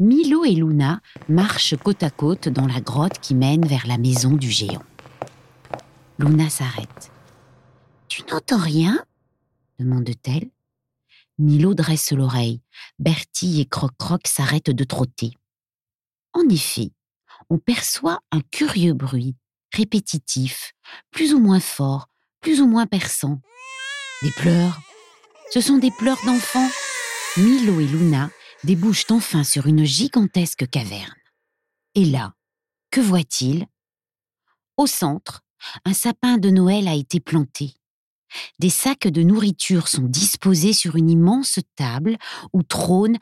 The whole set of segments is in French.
Milo et Luna marchent côte à côte dans la grotte qui mène vers la maison du géant. Luna s'arrête. Tu n'entends rien? demande-t-elle. Milo dresse l'oreille. Bertie et Croc-Croc s'arrêtent de trotter. En effet, on perçoit un curieux bruit, répétitif, plus ou moins fort, plus ou moins perçant. Des pleurs. Ce sont des pleurs d'enfants. Milo et Luna débouchent enfin sur une gigantesque caverne. Et là, que voit-il? Au centre, un sapin de Noël a été planté. Des sacs de nourriture sont disposés sur une immense table où trône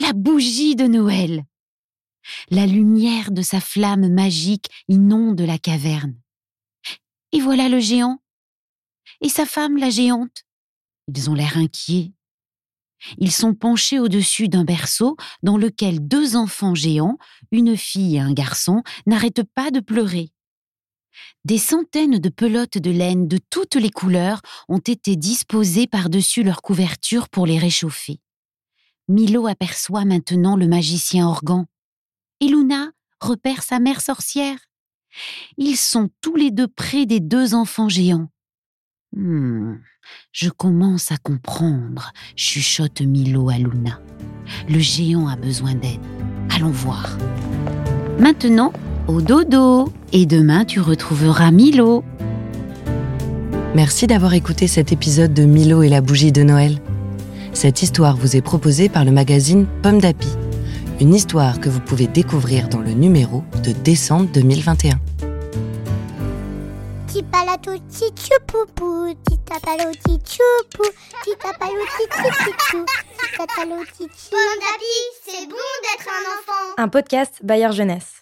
la bougie de Noël. La lumière de sa flamme magique inonde la caverne. Et voilà le géant. Et sa femme, la géante. Ils ont l'air inquiets. Ils sont penchés au-dessus d'un berceau dans lequel deux enfants géants, une fille et un garçon, n'arrêtent pas de pleurer. Des centaines de pelotes de laine de toutes les couleurs ont été disposées par-dessus leur couverture pour les réchauffer. Milo aperçoit maintenant le magicien Organ. Et Luna repère sa mère sorcière. Ils sont tous les deux près des deux enfants géants. Hmm, je commence à comprendre, chuchote Milo à Luna. Le géant a besoin d'aide. Allons voir. Maintenant, au dodo. Et demain, tu retrouveras Milo. Merci d'avoir écouté cet épisode de Milo et la bougie de Noël. Cette histoire vous est proposée par le magazine Pomme d'Api. Une histoire que vous pouvez découvrir dans le numéro de décembre 2021. Tipalato tichupupu, titapalo tichupu, titapalo tichichichou, titatalo tichi. Pomme d'api, c'est bon d'être un enfant. Un podcast Bayard Jeunesse.